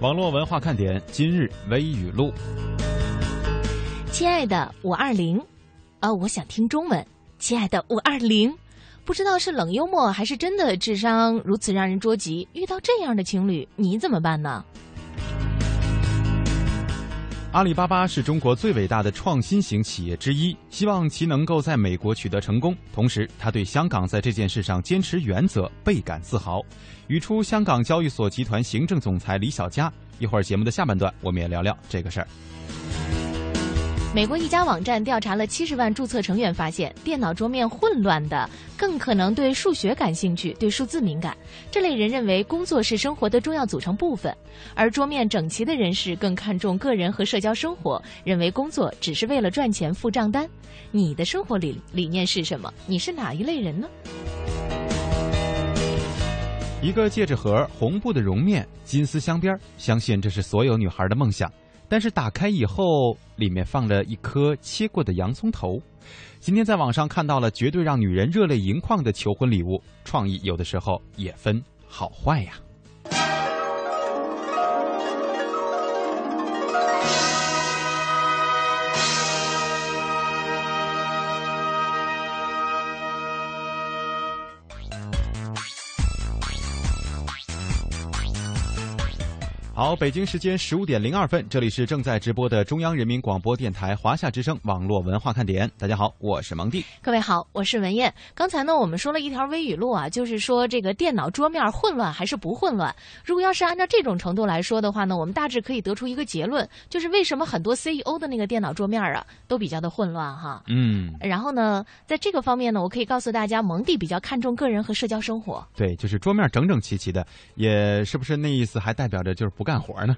网络文化看点今日微语录。亲爱的五二零，呃，我想听中文。亲爱的五二零，不知道是冷幽默还是真的智商如此让人捉急。遇到这样的情侣，你怎么办呢？阿里巴巴是中国最伟大的创新型企业之一，希望其能够在美国取得成功。同时，他对香港在这件事上坚持原则倍感自豪。语出香港交易所集团行政总裁李小佳。一会儿节目的下半段，我们也聊聊这个事儿。美国一家网站调查了七十万注册成员，发现电脑桌面混乱的更可能对数学感兴趣，对数字敏感。这类人认为工作是生活的重要组成部分，而桌面整齐的人士更看重个人和社交生活，认为工作只是为了赚钱付账单。你的生活理理念是什么？你是哪一类人呢？一个戒指盒，红布的绒面，金丝镶边，相信这是所有女孩的梦想。但是打开以后，里面放了一颗切过的洋葱头。今天在网上看到了绝对让女人热泪盈眶的求婚礼物，创意有的时候也分好坏呀。好，北京时间十五点零二分，这里是正在直播的中央人民广播电台华夏之声网络文化看点。大家好，我是蒙蒂。各位好，我是文艳。刚才呢，我们说了一条微语录啊，就是说这个电脑桌面混乱还是不混乱？如果要是按照这种程度来说的话呢，我们大致可以得出一个结论，就是为什么很多 CEO 的那个电脑桌面啊都比较的混乱哈。嗯。然后呢，在这个方面呢，我可以告诉大家，蒙蒂比较看重个人和社交生活。对，就是桌面整整齐齐的，也是不是那意思？还代表着就是不。干活呢，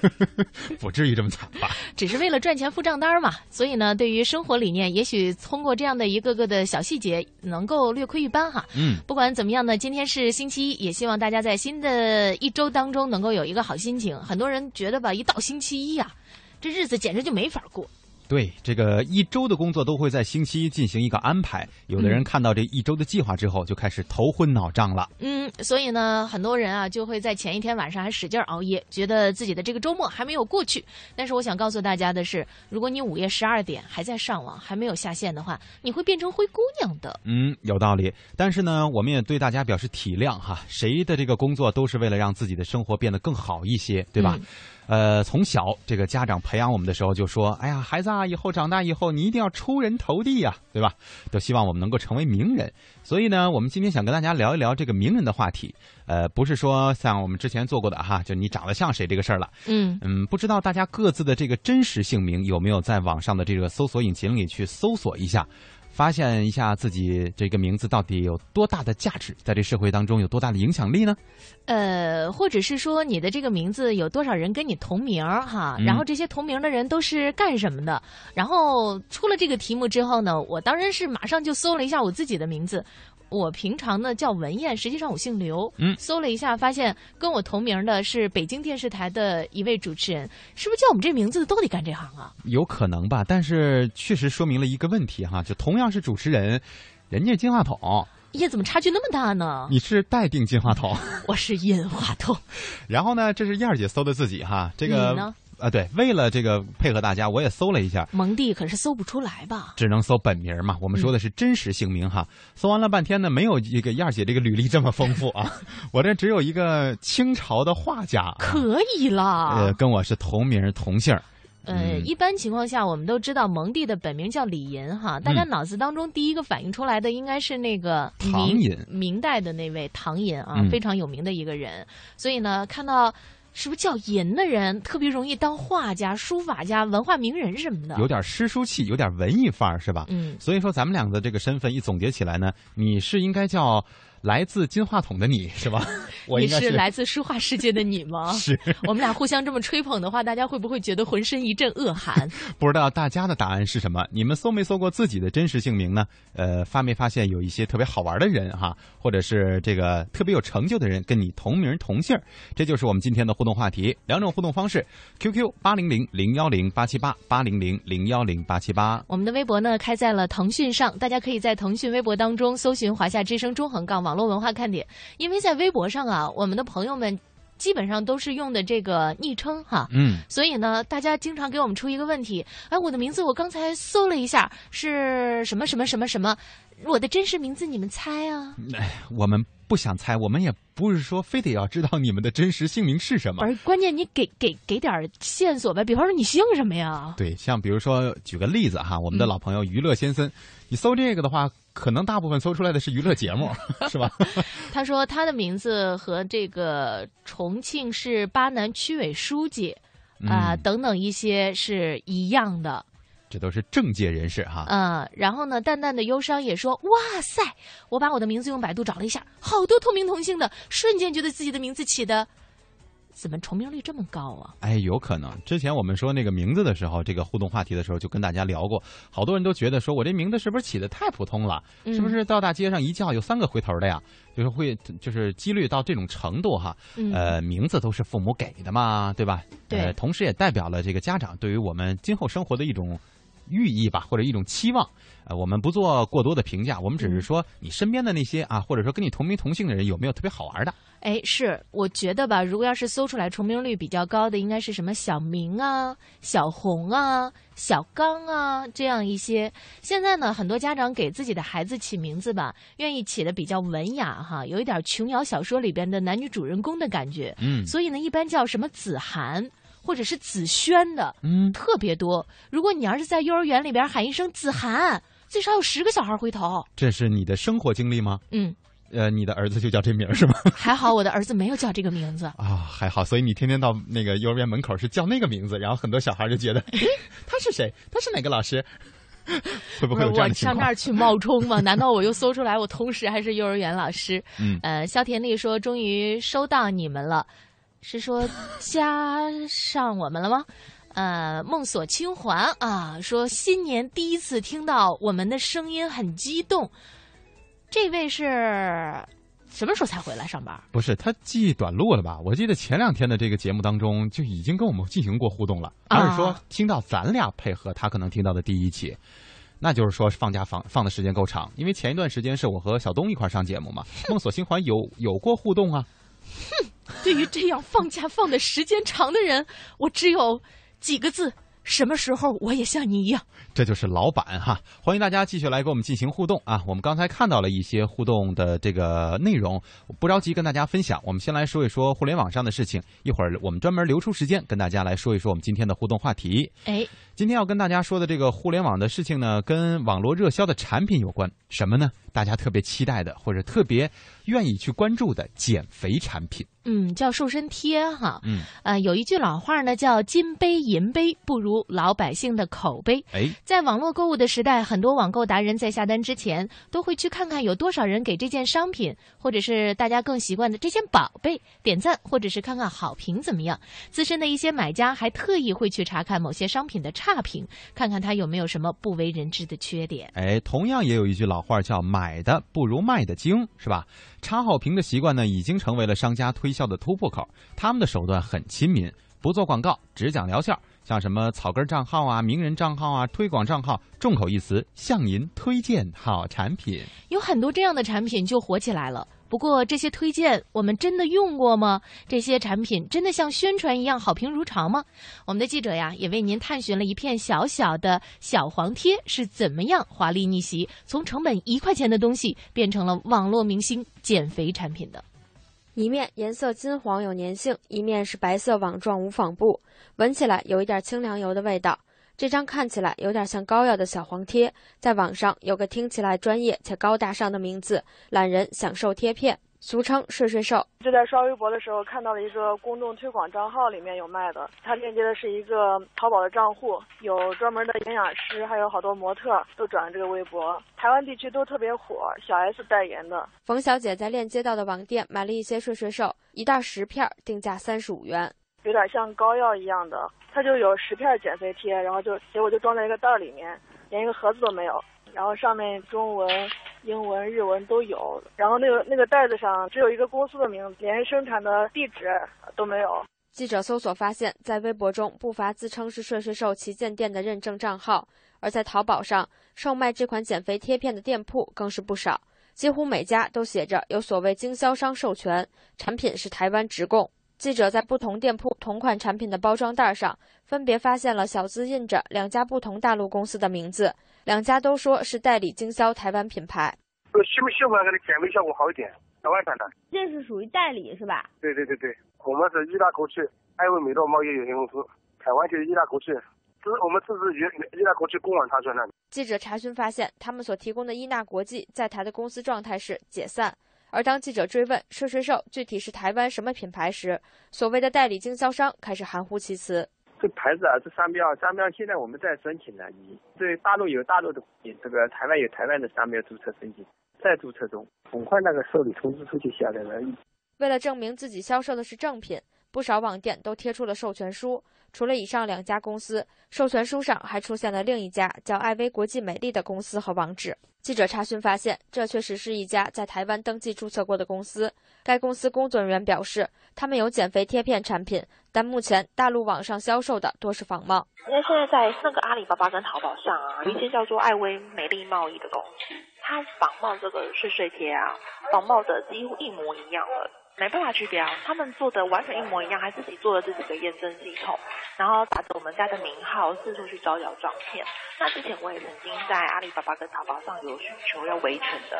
不至于这么惨吧？只是为了赚钱付账单嘛。所以呢，对于生活理念，也许通过这样的一个个的小细节，能够略窥一斑哈。嗯，不管怎么样呢，今天是星期一，也希望大家在新的一周当中能够有一个好心情。很多人觉得吧，一到星期一呀，这日子简直就没法过。对这个一周的工作都会在星期一进行一个安排，有的人看到这一周的计划之后就开始头昏脑胀了。嗯，所以呢，很多人啊就会在前一天晚上还使劲熬夜，觉得自己的这个周末还没有过去。但是我想告诉大家的是，如果你午夜十二点还在上网，还没有下线的话，你会变成灰姑娘的。嗯，有道理。但是呢，我们也对大家表示体谅哈，谁的这个工作都是为了让自己的生活变得更好一些，对吧？呃，从小这个家长培养我们的时候就说：“哎呀，孩子啊，以后长大以后你一定要出人头地呀，对吧？都希望我们能够成为名人。所以呢，我们今天想跟大家聊一聊这个名人的话题。呃，不是说像我们之前做过的哈，就你长得像谁这个事儿了。嗯嗯，不知道大家各自的这个真实姓名有没有在网上的这个搜索引擎里去搜索一下？”发现一下自己这个名字到底有多大的价值，在这社会当中有多大的影响力呢？呃，或者是说你的这个名字有多少人跟你同名哈？然后这些同名的人都是干什么的？然后出了这个题目之后呢，我当然是马上就搜了一下我自己的名字。我平常呢叫文燕，实际上我姓刘。嗯，搜了一下，发现跟我同名的是北京电视台的一位主持人，是不是叫我们这名字的都得干这行啊？有可能吧，但是确实说明了一个问题哈，就同样是主持人，人家金话筒，耶，怎么差距那么大呢？你是待定金话筒，我是银话筒。然后呢，这是燕儿姐搜的自己哈，这个你呢？啊，对，为了这个配合大家，我也搜了一下，蒙蒂可是搜不出来吧？只能搜本名嘛。我们说的是真实姓名哈。搜完了半天呢，没有这个燕儿姐这个履历这么丰富啊。我这只有一个清朝的画家，可以了。呃，跟我是同名同姓。呃，一般情况下，我们都知道蒙蒂的本名叫李寅哈，大家脑子当中第一个反应出来的应该是那个唐寅，明代的那位唐寅啊，非常有名的一个人。所以呢，看到。是不是叫银的人特别容易当画家、书法家、文化名人什么的？有点诗书气，有点文艺范儿，是吧？嗯。所以说，咱们俩的这个身份一总结起来呢，你是应该叫。来自金话筒的你 是吧？你是来自书画世界的你吗？是。我们俩互相这么吹捧的话，大家会不会觉得浑身一阵恶寒？不知道大家的答案是什么？你们搜没搜过自己的真实姓名呢？呃，发没发现有一些特别好玩的人哈，或者是这个特别有成就的人跟你同名同姓？这就是我们今天的互动话题。两种互动方式：QQ 八零零零幺零八七八八零零零幺零八七八。我们的微博呢开在了腾讯上，大家可以在腾讯微博当中搜寻“华夏之声中横杠网”。网络文化看点，因为在微博上啊，我们的朋友们基本上都是用的这个昵称哈。嗯，所以呢，大家经常给我们出一个问题：哎，我的名字我刚才搜了一下是什么什么什么什么，我的真实名字你们猜啊？哎我们不想猜，我们也不是说非得要知道你们的真实姓名是什么。而关键你给给给点线索呗，比方说你姓什么呀？对，像比如说举个例子哈，我们的老朋友娱乐先生，你搜这个的话，可能大部分搜出来的是娱乐节目，是吧？他说他的名字和这个重庆市巴南区委书记啊、嗯等等一些是一样的。这都是政界人士哈。嗯，然后呢，淡淡的忧伤也说：“哇塞，我把我的名字用百度找了一下，好多同名同姓的，瞬间觉得自己的名字起的怎么重名率这么高啊？哎，有可能。之前我们说那个名字的时候，这个互动话题的时候，就跟大家聊过，好多人都觉得说我这名字是不是起的太普通了？嗯是不是到大街上一叫有三个回头的呀？就是会就是几率到这种程度哈。嗯呃，名字都是父母给的嘛，对吧？对呃，同时也代表了这个家长对于我们今后生活的一种寓意吧，或者一种期望。呃，我们不做过多的评价，我们只是说你身边的那些啊，或者说跟你同名同姓的人有没有特别好玩的？哎，是，我觉得吧，如果要是搜出来重名率比较高的，应该是什么小明啊、小红啊、小刚啊这样一些。现在呢，很多家长给自己的孩子起名字吧，愿意起的比较文雅哈，有一点琼瑶小说里边的男女主人公的感觉。嗯所以呢，一般叫什么子涵或者是子轩的嗯，特别多。如果你要是在幼儿园里边喊一声子涵，最少有十个小孩回头。这是你的生活经历吗？嗯，呃，你的儿子就叫这名儿是吗？还好我的儿子没有叫这个名字。啊，还好，所以你天天到那个幼儿园门口是叫那个名字，然后很多小孩就觉得，诶，他是谁？他是哪个老师？会不会有这样我？上那儿去冒充吗？难道我又搜出来我同时还是幼儿园老师？嗯呃，肖田丽说终于收到你们了，是说加上我们了吗？呃，梦锁清环啊，说新年第一次听到我们的声音很激动。这位是什么时候才回来上班？不是，他记忆短路了吧？我记得前两天的这个节目当中就已经跟我们进行过互动了，啊而是说听到咱俩配合，他可能听到的第一期。那就是说放假放放的时间够长，因为前一段时间是我和小东一块上节目嘛，梦锁新环有有过互动啊。对于这样放假放的时间长的人，我只有几个字：什么时候我也像你一样？这就是老板哈，欢迎大家继续来跟我们进行互动啊！我们刚才看到了一些互动的这个内容，不着急跟大家分享。我们先来说一说互联网上的事情，一会儿我们专门留出时间跟大家来说一说我们今天的互动话题。哎，今天要跟大家说的这个互联网的事情呢，跟网络热销的产品有关。什么呢？大家特别期待的，或者特别愿意去关注的减肥产品。嗯，叫瘦身贴哈。嗯，呃，有一句老话呢，叫“金杯银杯不如老百姓的口碑”。哎，在网络购物的时代，很多网购达人在下单之前都会去看看有多少人给这件商品，或者是大家更习惯的这件宝贝点赞，或者是看看好评怎么样。资深的一些买家还特意会去查看某些商品的差评，看看他有没有什么不为人知的缺点。哎，同样也有一句老话叫“买的不如卖的精”，是吧？查好评的习惯呢，已经成为了商家推销的突破口。他们的手段很亲民，不做广告，只讲疗效。像什么草根账号啊、名人账号啊、推广账号，众口一词向您推荐好产品。有很多这样的产品就火起来了。不过这些推荐我们真的用过吗？这些产品真的像宣传一样好评如潮吗？我们的记者呀也为您探寻了一片小小的小黄贴是怎么样华丽逆袭，从成本一块钱的东西变成了网络明星减肥产品的。一面颜色金黄有粘性，一面是白色网状无纺布，闻起来有一点清凉油的味道。这张看起来有点像膏药的小黄贴，在网上有个听起来专业且高大上的名字“懒人享受贴片”，俗称“睡睡瘦”。就在刷微博的时候看到了一个公众推广账号，里面有卖的。它链接的是一个淘宝的账户，有专门的营养师，还有好多模特都转了这个微博。台湾地区都特别火，小 S 代言的。冯小姐在链接到的网店买了一些睡睡瘦，一袋十片，定价三十五元。有点像膏药一样的，它就有十片减肥贴，然后就结果就装在一个袋儿里面，连一个盒子都没有。然后上面中文、英文、日文都有，然后那个那个袋子上只有一个公司的名字，连生产的地址都没有。记者搜索发现，在微博中不乏自称是顺顺瘦旗舰店的认证账号，而在淘宝上售卖这款减肥贴片的店铺更是不少，几乎每家都写着有所谓经销商授权，产品是台湾直供。记者在不同店铺同款产品的包装袋上，分别发现了小字印着两家不同大陆公司的名字，两家都说是代理经销台湾品牌。效效果它的减肥效果好一点，台湾产的。这是属于代理是吧？对对对对，我们是伊大国际艾维美诺贸易有限公司，台湾就是伊大国际，这是我们自治于伊大国际公网查出来的。记者查询发现，他们所提供的伊纳国际在台的公司状态是解散。而当记者追问税税兽具体是台湾什么品牌时，所谓的代理经销商开始含糊其辞。这牌子啊，这商标，商标现在我们在申请呢。你对大陆有大陆的，这个台湾有台湾的商标注册申请，在注册中，很快那个受理通知书就下来了。为了证明自己销售的是正品，不少网店都贴出了授权书。除了以上两家公司，授权书上还出现了另一家叫艾薇国际美丽的公司和网址。记者查询发现，这确实是一家在台湾登记注册过的公司。该公司工作人员表示，他们有减肥贴片产品，但目前大陆网上销售的多是仿冒。因为现在在那个阿里巴巴跟淘宝上啊，有一些叫做艾薇美丽贸易的公司，它仿冒这个税税贴啊，仿冒的几乎一模一样了。没办法区别啊，他们做的完全一模一样，还自己做了自己的验证系统，然后打着我们家的名号四处去招摇撞骗。那之前我也曾经在阿里巴巴跟淘宝上有需求要维权的。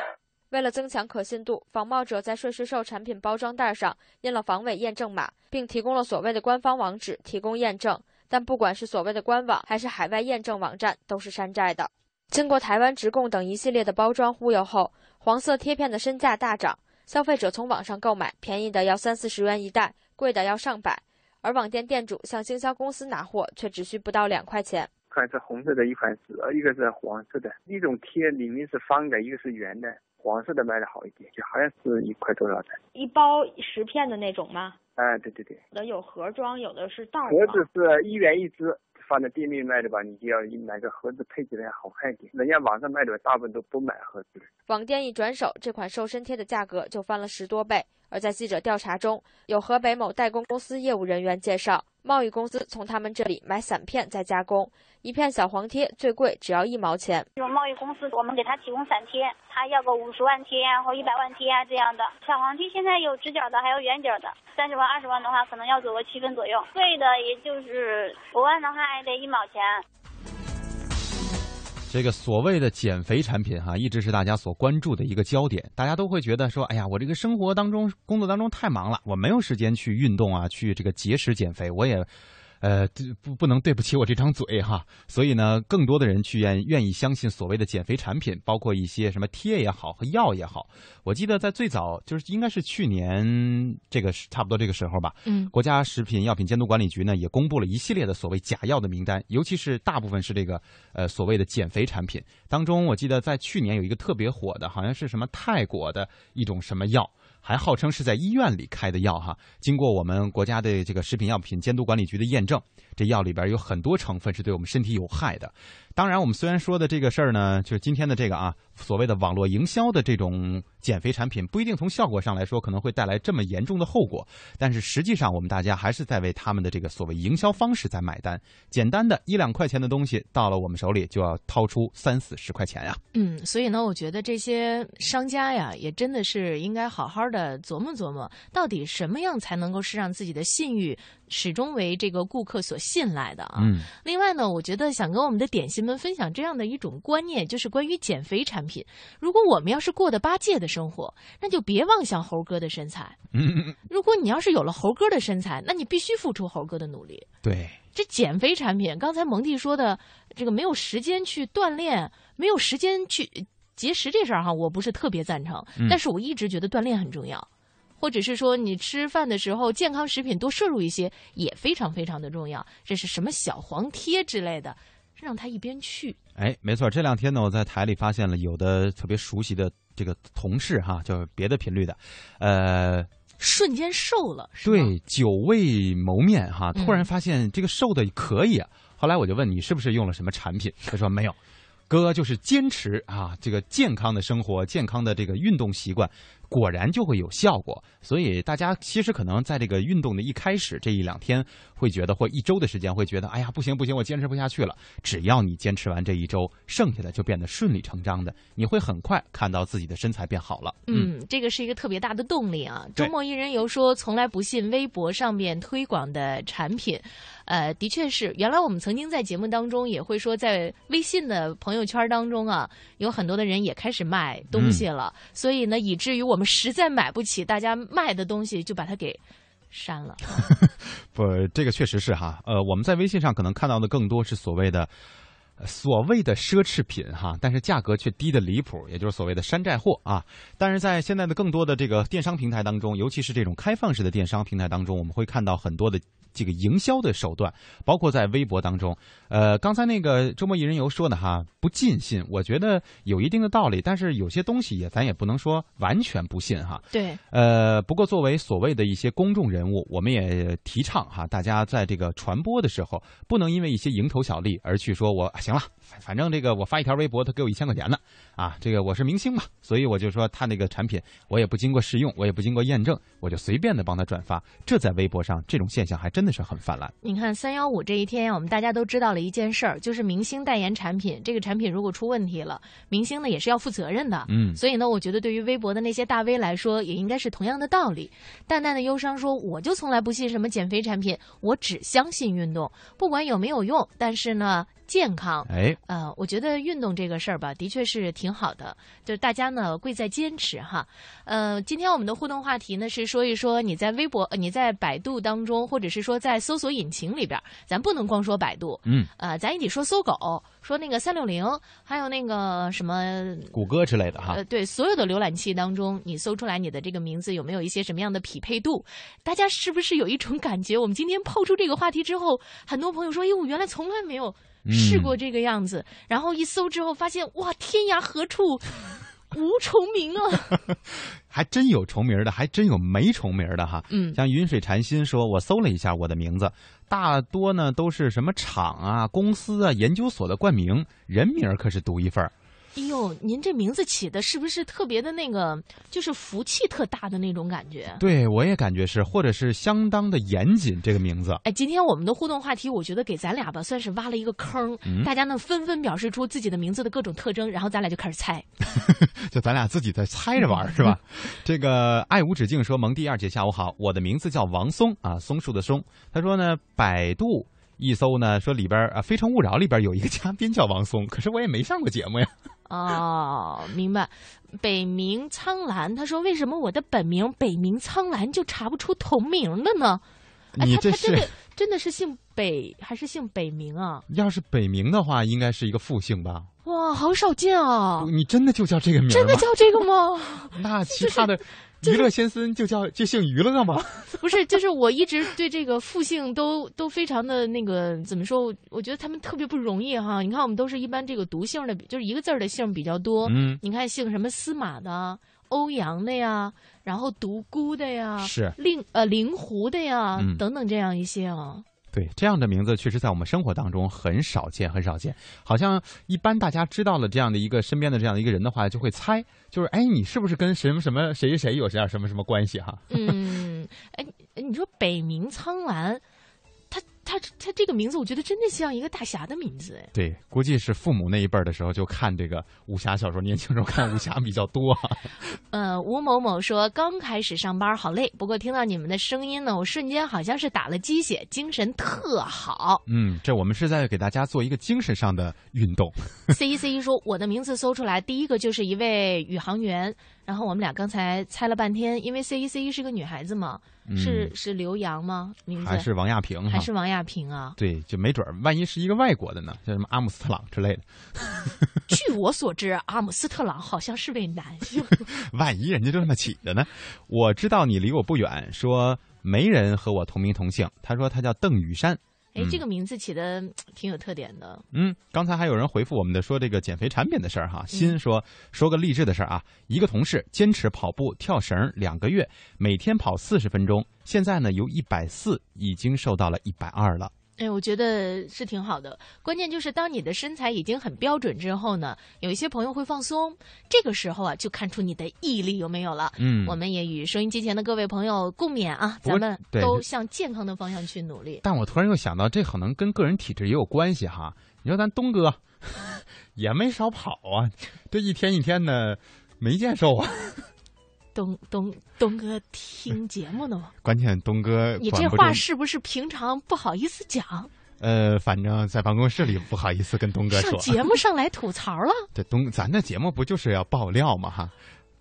为了增强可信度，仿冒者在税税售产品包装袋上印了防伪验证码，并提供了所谓的官方网址提供验证。但不管是所谓的官网还是海外验证网站，都是山寨的。经过台湾直供等一系列的包装忽悠后，黄色贴片的身价大涨。消费者从网上购买，便宜的要三四十元一袋，贵的要上百，而网店店主向经销公司拿货，却只需不到两块钱。款是红色的，一款是呃，一个是黄色的，一种贴里面是方的，一个是圆的，黄色的卖的好一点，就好像是一块多少的。一包十片的那种吗？哎，对对对，有的有盒装，有的是袋盒子是一元一支。放在店面卖的吧，你就要买个盒子配起来好看一点。人家网上卖的大部分都不买盒子。网店一转手，这款瘦身贴的价格就翻了十多倍。而在记者调查中，有河北某代工公司业务人员介绍，贸易公司从他们这里买散片再加工，一片小黄贴最贵只要一毛钱。这种贸易公司，我们给他提供散贴，他要个五十万贴啊，或一百万贴啊这样的。小黄贴现在有直角的，还有圆角的。三十万、二十万的话，可能要走个七分左右。贵的也就是五万的话，还得一毛钱。这个所谓的减肥产品哈，一直是大家所关注的一个焦点。大家都会觉得说，哎呀，我这个生活当中、工作当中太忙了，我没有时间去运动啊，去这个节食减肥，我也。呃，不不能对不起我这张嘴哈，所以呢，更多的人去愿愿意相信所谓的减肥产品，包括一些什么贴也好和药也好。我记得在最早就是应该是去年这个差不多这个时候吧，嗯，国家食品药品监督管理局呢也公布了一系列的所谓假药的名单，尤其是大部分是这个呃所谓的减肥产品当中，我记得在去年有一个特别火的，好像是什么泰国的一种什么药。还号称是在医院里开的药哈，经过我们国家的这个食品药品监督管理局的验证，这药里边有很多成分是对我们身体有害的。当然，我们虽然说的这个事儿呢，就是今天的这个啊，所谓的网络营销的这种减肥产品，不一定从效果上来说可能会带来这么严重的后果，但是实际上我们大家还是在为他们的这个所谓营销方式在买单。简单的一两块钱的东西到了我们手里就要掏出三四十块钱呀。嗯，所以呢，我觉得这些商家呀，也真的是应该好好的琢磨琢磨，到底什么样才能够是让自己的信誉。始终为这个顾客所信赖的啊。嗯。另外呢，我觉得想跟我们的点心们分享这样的一种观念，就是关于减肥产品。如果我们要是过的八戒的生活，那就别妄想猴哥的身材。嗯。如果你要是有了猴哥的身材，那你必须付出猴哥的努力。对。这减肥产品，刚才蒙蒂说的这个没有时间去锻炼，没有时间去节食这事儿哈，我不是特别赞成。嗯。但是我一直觉得锻炼很重要。或者是说，你吃饭的时候健康食品多摄入一些也非常非常的重要。这是什么小黄贴之类的，让他一边去。哎，没错，这两天呢，我在台里发现了有的特别熟悉的这个同事哈，就是别的频率的，呃，瞬间瘦了，对，久未谋面哈，突然发现这个瘦的可以啊。后来我就问你是不是用了什么产品，他说没有，哥就是坚持啊，这个健康的生活，健康的这个运动习惯。果然就会有效果。所以大家其实可能在这个运动的一开始这一两天会觉得，或一周的时间会觉得，哎呀，不行不行，我坚持不下去了。只要你坚持完这一周，剩下的就变得顺理成章的，你会很快看到自己的身材变好了。嗯，这个是一个特别大的动力啊。周末一人游说从来不信微博上面推广的产品，呃，的确是，原来我们曾经在节目当中也会说，在微信的朋友圈当中啊，有很多的人也开始卖东西了，所以呢，以至于我们实在买不起大家卖的东西，就把它给删了。不，这个确实是哈。呃，我们在微信上可能看到的更多是所谓的。呃所谓的奢侈品哈，但是价格却低的离谱，也就是所谓的山寨货啊。但是在现在的更多的这个电商平台当中，尤其是这种开放式的电商平台当中，我们会看到很多的这个营销的手段，包括在微博当中。呃，刚才那个周末一人游说的哈，不尽信，我觉得有一定的道理，但是有些东西也咱也不能说完全不信哈。对，呃，不过作为所谓的一些公众人物，我们也提倡哈，大家在这个传播的时候，不能因为一些蝇头小利而去说我行了，反反正这个我发一条微博，他给我一千块钱呢，啊，这个我是明星嘛，所以我就说他那个产品我也不经过试用，我也不经过验证，我就随便的帮他转发，这在微博上这种现象还真的是很泛滥。你看三幺五这一天，我们大家都知道了一件事儿，就是明星代言产品，这个产品如果出问题了，明星呢也是要负责任的。嗯所以呢，我觉得对于微博的那些大 V 来说，也应该是同样的道理。淡淡的忧伤说：“我就从来不信什么减肥产品，我只相信运动，不管有没有用，但是呢。”健康，哎，呃，我觉得运动这个事儿吧，的确是挺好的，就是大家呢贵在坚持哈。呃，今天我们的互动话题呢是说一说你在微博、呃你在百度当中，或者是说在搜索引擎里边，咱不能光说百度，嗯，呃，咱也得说搜狗，说那个三六零，还有那个什么谷歌之类的哈呃，，对，所有的浏览器当中，你搜出来你的这个名字有没有一些什么样的匹配度？大家是不是有一种感觉？我们今天抛出这个话题之后，很多朋友说：“哎呦，我原来从来没有试过这个样子。然后一搜之后发现，哇，天涯何处 无重名啊！还真有重名的，还真有没重名的哈。嗯像云水禅心说，我搜了一下我的名字，大多呢都是什么厂啊、公司啊、研究所的冠名，人名可是独一份儿。哎呦，您这名字起的是不是特别的那个，就是福气特大的那种感觉？对我也感觉是，或者是相当的严谨这个名字。哎，今天我们的互动话题，我觉得给咱俩吧，算是挖了一个坑。嗯大家呢纷纷表示出自己的名字的各种特征，然后咱俩就开始猜。就咱俩自己在猜着玩儿是吧？这个爱无止境说，蒙蒂二姐下午好，我的名字叫王松啊，松树的松。他说呢，百度一搜呢，说里边啊，《非诚勿扰》里边有一个嘉宾叫王松，可是我也没上过节目呀。哦，明白。北冥苍兰，他说为什么我的本名北冥苍兰就查不出同名的呢？哎，你这是他他真的真的是姓北还是姓北冥啊？要是北冥的话，应该是一个复姓吧？哇，好少见啊！你真的就叫这个名？真的叫这个吗？那其他的娱乐先生就叫就姓娱乐吗？不是，就是我一直对这个复姓都都非常的那个怎么说？我我觉得他们特别不容易哈。你看，我们都是一般这个读姓的，就是一个字儿的姓比较多。嗯你看姓什么司马的、欧阳的呀，然后独孤的呀，是令呃令狐的呀，嗯等等这样一些啊。对，这样的名字确实在我们生活当中很少见，很少见。好像一般大家知道了这样的一个身边的这样的一个人的话，就会猜，就是哎，你是不是跟什么什么谁谁谁有这样什么什么关系哈？嗯，哎，你说北冥苍兰，他他他这个名字，我觉得真的像一个大侠的名字哎。对，估计是父母那一辈儿的时候就看这个武侠小说，年轻时候看武侠比较多哈。呃，吴某某说刚开始上班好累，不过听到你们的声音呢，我瞬间好像是打了鸡血，精神特好。嗯，这我们是在给大家做一个精神上的运动。C 一 C 一说我的名字搜出来，第一个就是一位宇航员，然后我们俩刚才猜了半天，因为 C 一 C 一是个女孩子嘛，嗯是是刘洋吗？名字还是王亚平？还是王亚平啊？对，就没准儿，万一是一个外国的呢，像什么阿姆斯特朗之类的，据我所知，阿姆斯特朗好像是位男性。万一人家就这么起的呢？我知道你离我不远，说没人和我同名同姓。他说他叫邓雨山。哎，这嗯个名字起的挺有特点的。嗯，刚才还有人回复我们的说这个减肥产品的事儿哈。新说说个励志的事儿啊，一个同事坚持跑步、跳绳两个月，每天跑四十分钟，现在呢由一百四已经瘦到了一百二了。哎，我觉得是挺好的。关键就是当你的身材已经很标准之后呢，有一些朋友会放松，这个时候啊，就看出你的毅力有没有了。嗯我们也与收音机前的各位朋友共勉啊，咱们都向健康的方向去努力。但我突然又想到，这可能跟个人体质也有关系哈。你说咱东哥 也没少跑啊，这一天一天的没见瘦啊。东东东哥听节目呢吗？关键东哥你这话是不是平常不好意思讲？呃，反正在办公室里不好意思跟东哥上说。节目上来吐槽了？这东咱的节目不就是要爆料吗？哈，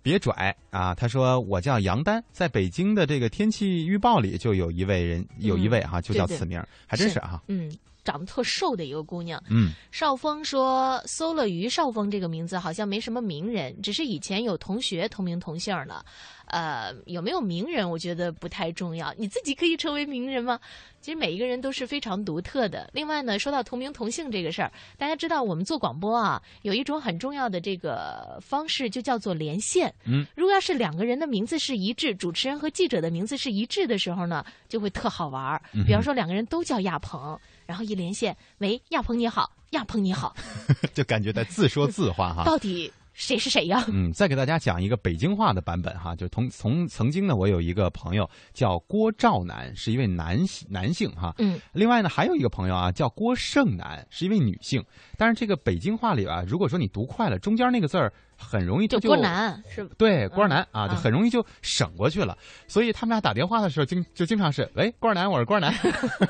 别拽啊！他说我叫杨丹，在北京的这个天气预报里就有一位人，有一位哈、就叫对对此名，还真是哈。嗯，长得特瘦的一个姑娘。嗯，少峰说，搜了于少峰这个名字，好像没什么名人，只是以前有同学同名同姓呢。呃，有没有名人，我觉得不太重要。你自己可以成为名人吗？其实每一个人都是非常独特的。另外呢，说到同名同姓这个事儿，大家知道我们做广播啊，有一种很重要的这个方式，就叫做连线。嗯，如果要是两个人的名字是一致，主持人和记者的名字是一致的时候呢，就会特好玩比方说两个人都叫亚鹏，然后一连线，喂，亚鹏你好，亚鹏你好，就感觉在自说自话哈。到底谁是谁呀？嗯，再给大家讲一个北京话的版本哈，就同从曾经呢，我有一个朋友叫郭兆南，是一位男性男性哈。嗯，另外呢，还有一个朋友啊，叫郭胜男，是一位女性。但是这个北京话里啊，如果说你读快了，中间那个字儿很容易就就郭南是吧？对，郭二南啊，就嗯很容易就省过去了。所以他们俩打电话的时候，经就经常是，喂，郭二南，我是郭二南，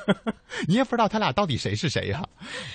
你也不知道他俩到底谁是谁呀、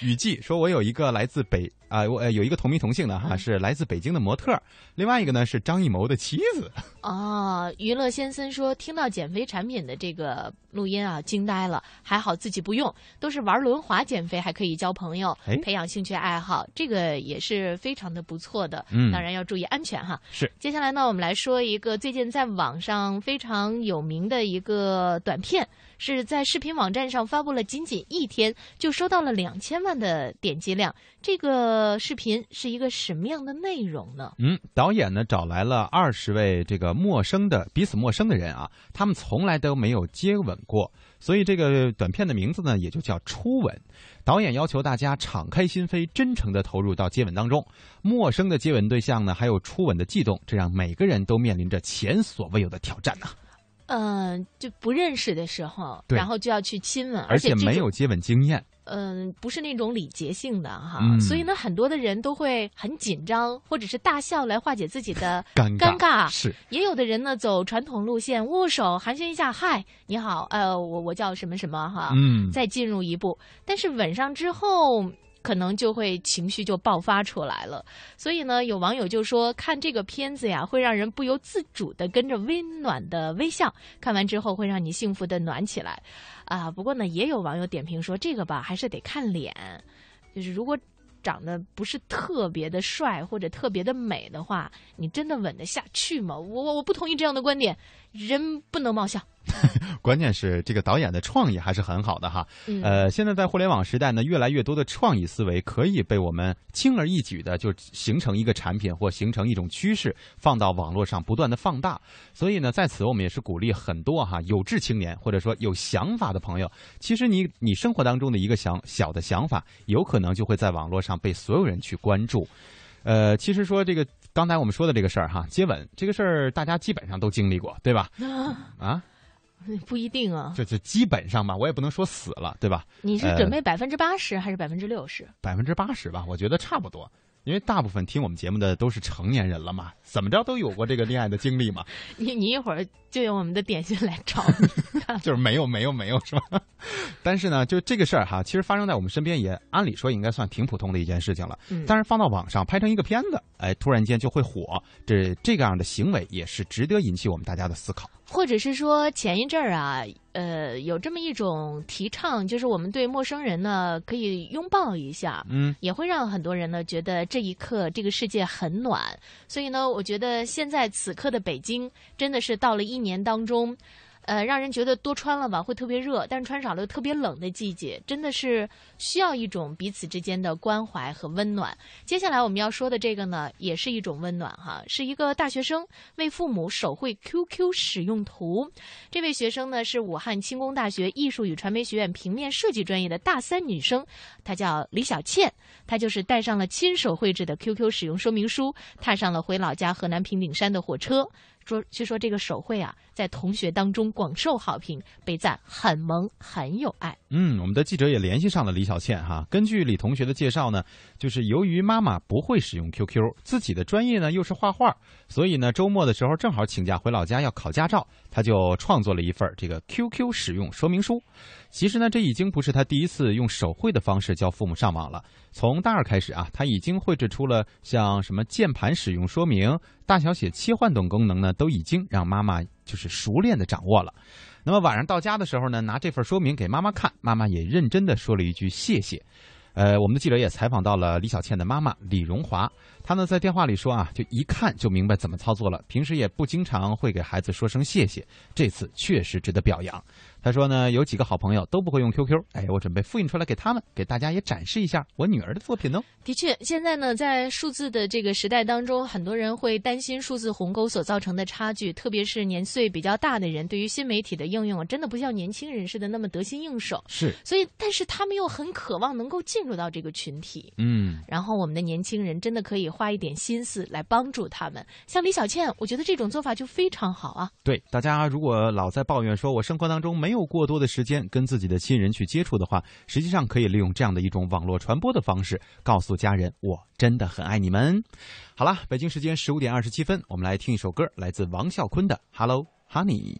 雨季说，我有一个来自北啊、我呃有一个同名同姓的哈，是来自北京的模特，另外一个呢是张艺谋的妻子。哦，娱乐先生说听到减肥产品的这个录音啊，惊呆了。还好自己不用，都是玩轮滑减肥，还可以交朋友哎，培养兴趣爱好，这个也是非常的不错的。嗯当然要注意安全哈。是。接下来呢，我们来说一个最近在网上非常有名的一个短片，是在视频网站上发布了仅仅一天就收到了两千万的点击量。这个视频是一个什么样的内容呢？嗯，导演呢找来了二十位这个陌生的、彼此陌生的人啊，他们从来都没有接吻过，所以这个短片的名字呢也就叫初吻。导演要求大家敞开心扉、真诚地投入到接吻当中。陌生的接吻对象呢，还有初吻的悸动，这让每个人都面临着前所未有的挑战呐、嗯、就不认识的时候，然后就要去亲吻，而且没有接吻经验。嗯、不是那种礼节性的哈，嗯所以呢，很多的人都会很紧张，或者是大笑来化解自己的 尴尬尴尬。是，也有的人呢走传统路线，握手寒暄一下，嗨，你好，呃，我我叫什么什么哈，嗯再进入一步。但是吻上之后。可能就会情绪就爆发出来了，所以呢，有网友就说看这个片子呀，会让人不由自主的跟着温暖的微笑，看完之后会让你幸福的暖起来，啊，不过呢，也有网友点评说这个吧，还是得看脸，就是如果长得不是特别的帅或者特别的美的话，你真的吻得下去吗？我我我不同意这样的观点，人不能貌相。关键是这个导演的创意还是很好的哈。嗯呃，现在在互联网时代呢，越来越多的创意思维可以被我们轻而易举的就形成一个产品或形成一种趋势，放到网络上不断的放大。所以呢，在此我们也是鼓励很多哈有志青年或者说有想法的朋友，其实你你生活当中的一个想小的想法，有可能就会在网络上被所有人去关注。呃，其实说这个刚才我们说的这个事儿哈，接吻这个事儿，大家基本上都经历过，对吧？啊，不一定啊，这这基本上吧，我也不能说死了，对吧？你是呃准备百分之八十还是百分之六十？百分之八十吧，我觉得差不多。因为大部分听我们节目的都是成年人了嘛，怎么着都有过这个恋爱的经历嘛，你你一会儿就用我们的点心来找 你。就是没有没有没有是吧？但是呢，就这个事儿哈，其实发生在我们身边也按理说应该算挺普通的一件事情了。嗯但是放到网上拍成一个片子，哎，突然间就会火，这这个样的行为也是值得引起我们大家的思考。或者是说前一阵儿啊，呃，有这么一种提倡，就是我们对陌生人呢可以拥抱一下，嗯，也会让很多人呢觉得这一刻这个世界很暖。所以呢，我觉得现在此刻的北京真的是到了一年当中。呃，让人觉得多穿了吧会特别热，但是穿少了又特别冷的季节，真的是需要一种彼此之间的关怀和温暖。接下来我们要说的这个呢，也是一种温暖哈，是一个大学生为父母手绘 QQ 使用图。这位学生呢是武汉轻工大学艺术与传媒学院平面设计专业的大三女生，她叫李小倩，她就是带上了亲手绘制的 QQ 使用说明书，踏上了回老家河南平顶山的火车。说，据说这个手绘啊，在同学当中广受好评，被赞很萌，很有爱。嗯，我们的记者也联系上了李小倩哈。根据李同学的介绍呢，就是由于妈妈不会使用 QQ，自己的专业呢又是画画，所以呢周末的时候正好请假回老家要考驾照，他就创作了一份这个 QQ 使用说明书。其实呢，这已经不是他第一次用手绘的方式教父母上网了。从大二开始啊，他已经绘制出了像什么键盘使用说明、大小写切换等功能呢，都已经让妈妈就是熟练的掌握了。那么晚上到家的时候呢，拿这份说明给妈妈看，妈妈也认真的说了一句谢谢。呃，我们的记者也采访到了李小倩的妈妈李荣华，她呢在电话里说啊，就一看就明白怎么操作了，平时也不经常会给孩子说声谢谢，这次确实值得表扬。他说呢，有几个好朋友都不会用 QQ，哎，我准备复印出来给他们，给大家也展示一下我女儿的作品呢。的确，现在呢，在数字的这个时代当中，很多人会担心数字鸿沟所造成的差距，特别是年岁比较大的人，对于新媒体的应用，真的不像年轻人似的那么得心应手。是，所以，但是他们又很渴望能够进入到这个群体。嗯，然后我们的年轻人真的可以花一点心思来帮助他们。像李小倩，我觉得这种做法就非常好啊。对，大家如果老在抱怨说我生活当中没有有过多的时间。跟自己的亲人去接触的话，实际上可以利用这样的一种网络传播的方式，告诉家人我真的很爱你们。好了，北京时间十五点二十七分，我们来听一首歌，来自王啸坤的《Hello Honey》。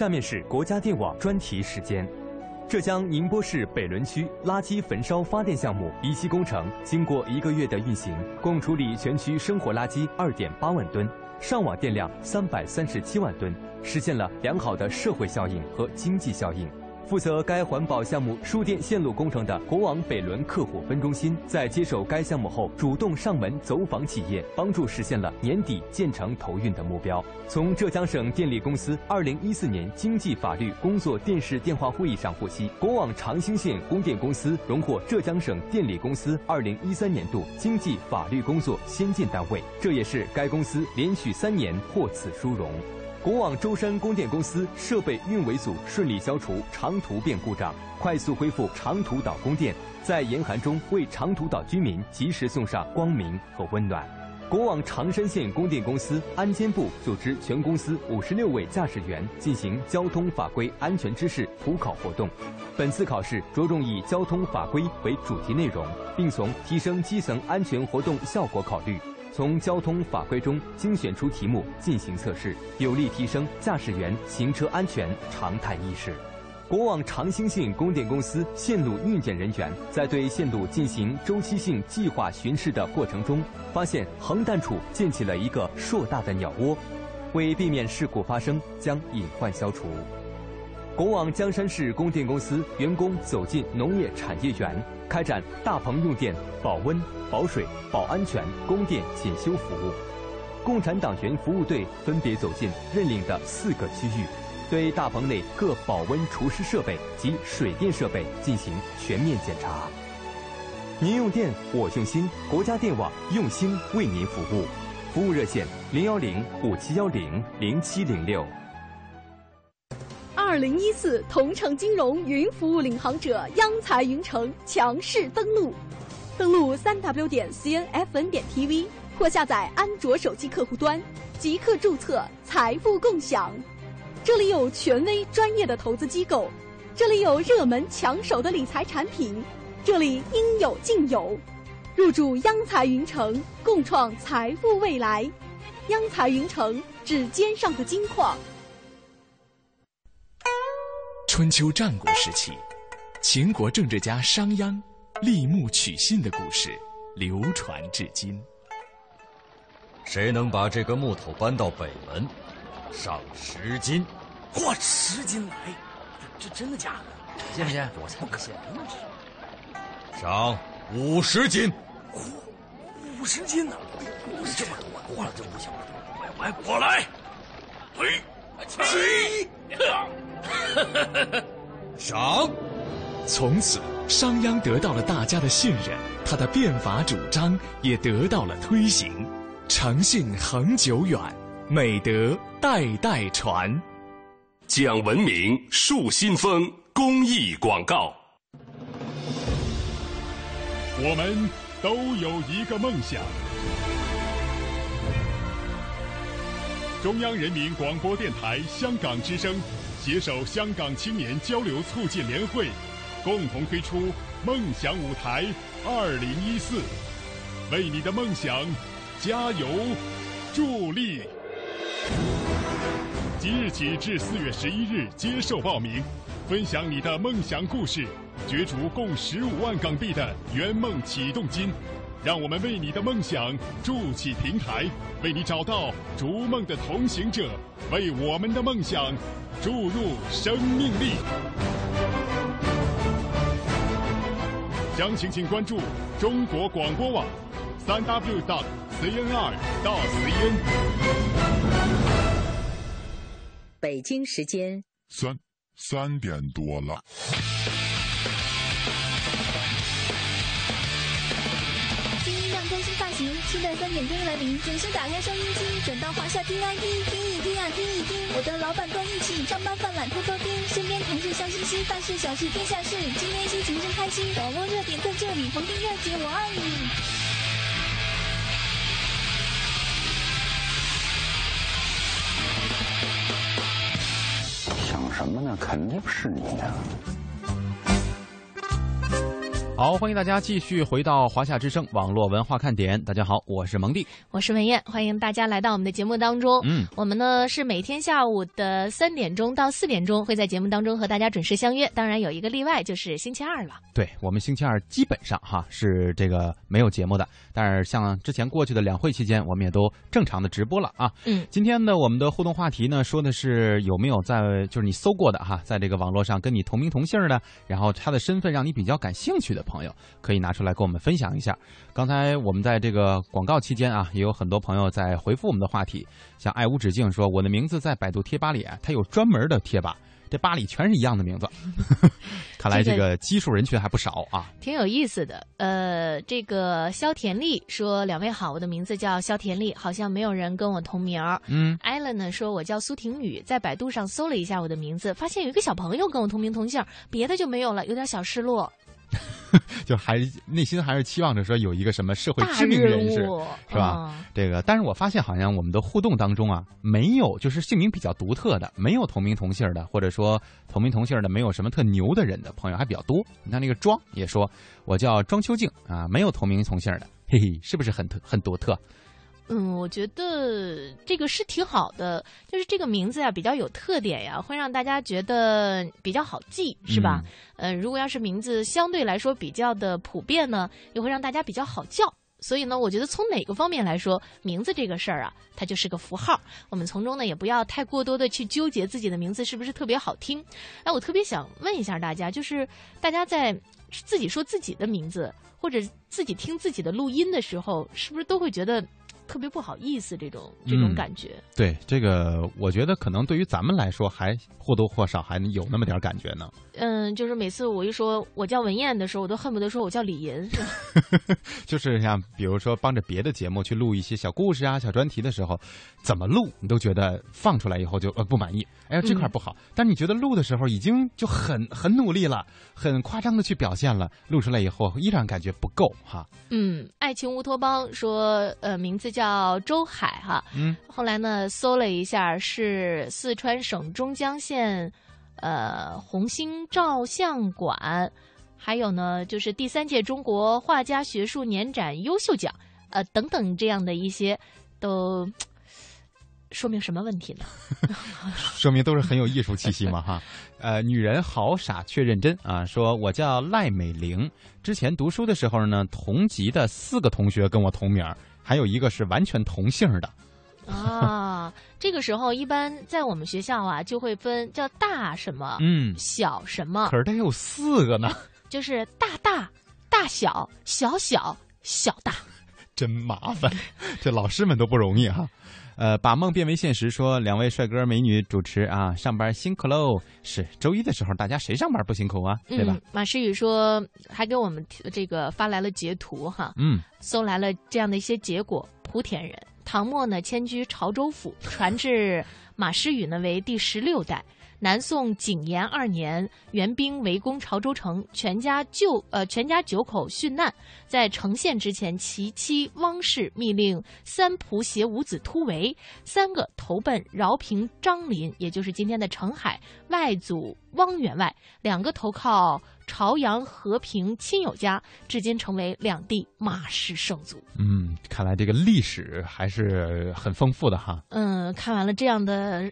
下面是国家电网专题时间。浙江宁波市北仑区垃圾焚烧发电项目一期工程经过一个月的运行，共处理全区生活垃圾二点八万吨，上网电量三百三十七万吨，实现了良好的社会效应和经济效应。负责该环保项目输电线路工程的国网北仑客户分中心，在接手该项目后，主动上门走访企业，帮助实现了年底建成投运的目标。从浙江省电力公司二零一四年经济法律工作电视电话会议上获悉，国网长兴县供电公司荣获浙江省电力公司二零一三年度经济法律工作先进单位，这也是该公司连续三年获此殊荣。国网舟山供电公司设备运维组顺利消除长途变故障，快速恢复长途岛供电，在严寒中为长途岛居民及时送上光明和温暖。国网长山县供电公司安监部组织全公司五十六位驾驶员进行交通法规安全知识普考活动，本次考试着重以交通法规为主题内容，并从提升基层安全活动效果考虑。从交通法规中精选出题目进行测试，有力提升驾驶员行车安全常态意识。国网长兴县供电公司线路运检人员在对线路进行周期性计划巡视的过程中，发现横弹处建起了一个硕大的鸟窝，为避免事故发生，将隐患消除。国网江山市供电公司员工走进农业产业园，开展大棚用电、保温、保水、保安全、供电检修服务。共产党员服务队分别走进认领的四个区域，对大棚内各保温除湿设备及水电设备进行全面检查。您用电，我用心，国家电网用心为您服务。服务热线：零幺零五七幺零零七零六。二零一四同城金融云服务领航者央财云城强势登陆，登录三 w 点 cnfn 点 tv 或下载安卓手机客户端，即刻注册财富共享。这里有权威专业的投资机构，这里有热门抢手的理财产品，这里应有尽有。入驻央财云城，共创财富未来。央财云城，指尖上的金矿。春秋战国时期，秦国政治家商鞅立木取信的故事流传至今。谁能把这个木头搬到北门，赏十斤？嚯，十斤来！这真的假的？信不信？我才不信！赏五十斤！嚯，五十斤呢？这么多，嚯，这不行！我我来！嘿，起！赏。从此，商鞅得到了大家的信任，他的变法主张也得到了推行。诚信恒久远，美德代代传。讲文明树新风公益广告。我们都有一个梦想。中央人民广播电台香港之声携手香港青年交流促进联会，共同推出“梦想舞台二零一四”，为你的梦想加油助力。即日起至四月十一日接受报名，分享你的梦想故事，角逐共十五万港币的圆梦启动金。让我们为你的梦想筑起平台，为你找到逐梦的同行者，为我们的梦想注入生命力。详情请关注中国广播网，三 w dot cnr 到 cn。北京时间三三点多了。期待三点钟来临，准时打开收音机，转到华夏听 ID，听一听啊，听一听。我的老板跟一起上班犯懒偷偷听，身边同事笑嘻嘻，大事小事天下事，今天心情真开心。网络热点在这里，逢听热姐我爱你。想什么呢？肯定是你呀。好，欢迎大家继续回到华夏之声网络文化看点。大家好，我是蒙蒂，我是文燕，欢迎大家来到我们的节目当中。嗯，我们呢是每天下午的三点钟到四点钟会在节目当中和大家准时相约。当然有一个例外，就是星期二了。对我们星期二基本上哈是这个没有节目的，但是像之前过去的两会期间，我们也都正常的直播了啊。嗯，今天呢，我们的互动话题呢说的是有没有在就是你搜过的哈，在这个网络上跟你同名同姓的，然后他的身份让你比较感兴趣的朋友，可以拿出来跟我们分享一下。刚才我们在这个广告期间啊，也有很多朋友在回复我们的话题，像爱无止境说我的名字在百度贴吧里，啊，它有专门的贴吧。这吧里全是一样的名字，看来这个基数人群还不少啊，挺有意思的。呃，这个肖田丽说：“两位好，我的名字叫肖田丽，好像没有人跟我同名。”嗯，艾伦呢说：“我叫苏婷雨，在百度上搜了一下我的名字，发现有一个小朋友跟我同名同姓，别的就没有了，有点小失落。” 就还内心还是期望着说有一个什么社会知名人士是吧？这个，但是我发现好像我们的互动当中啊，没有就是姓名比较独特的，没有同名同姓的，或者说同名同姓的没有什么特牛的人的朋友还比较多。你看那个庄也说，我叫庄秋静啊，没有同名同姓的，嘿嘿，是不是很特很独特？嗯，我觉得这个是挺好的，就是这个名字呀比较有特点呀，会让大家觉得比较好记，是吧？嗯，如果要是名字相对来说比较的普遍呢，也会让大家比较好叫。所以呢，我觉得从哪个方面来说，名字这个事儿啊，它就是个符号。我们从中呢，也不要太过多的去纠结自己的名字是不是特别好听。哎，我特别想问一下大家，就是大家在自己说自己的名字，或者自己听自己的录音的时候，是不是都会觉得？特别不好意思，这种这种感觉。对这个，我觉得可能对于咱们来说，还或多或少还有那么点感觉呢。嗯，就是每次我一说我叫文燕的时候，我都恨不得说我叫李银。就是像比如说帮着别的节目去录一些小故事啊、小专题的时候，怎么录你都觉得放出来以后就呃不满意。哎呀，这块不好。但你觉得录的时候已经就很很努力了，很夸张的去表现了，录出来以后依然感觉不够哈。嗯，爱情乌托邦说，呃，名字叫周海哈。嗯。后来呢，搜了一下，是四川省中江县，呃，红星照相馆，还有呢，就是第三届中国画家学术年展优秀奖，呃，等等这样的一些，都 说明什么问题呢？说明都是很有艺术气息嘛哈。呃，女人好傻却认真啊！说我叫赖美玲，之前读书的时候呢，同级的四个同学跟我同名，还有一个是完全同姓的。啊，这个时候一般在我们学校啊，就会分叫大什么，嗯，小什么。可是它有四个呢，就是大大、大小、小小、小大，真麻烦，这老师们都不容易哈。呃，把梦变为现实，说两位帅哥美女主持啊，上班辛苦喽！是周一的时候，大家谁上班不辛苦啊？对吧？马诗雨说，还给我们这个发来了截图哈，嗯，搜来了这样的一些结果。莆田人，唐末呢迁居潮州府，传至马诗雨呢为第十六代。南宋景延二年，援兵围攻潮州城，全家九呃全家九口殉难。在城陷之前，其妻汪氏密令三仆携五子突围，三个投奔饶平张林，也就是今天的澄海，外祖汪员外；两个投靠朝阳和平亲友家，至今成为两地马氏圣祖。嗯，看来这个历史还是很丰富的哈。嗯，看完了这样的。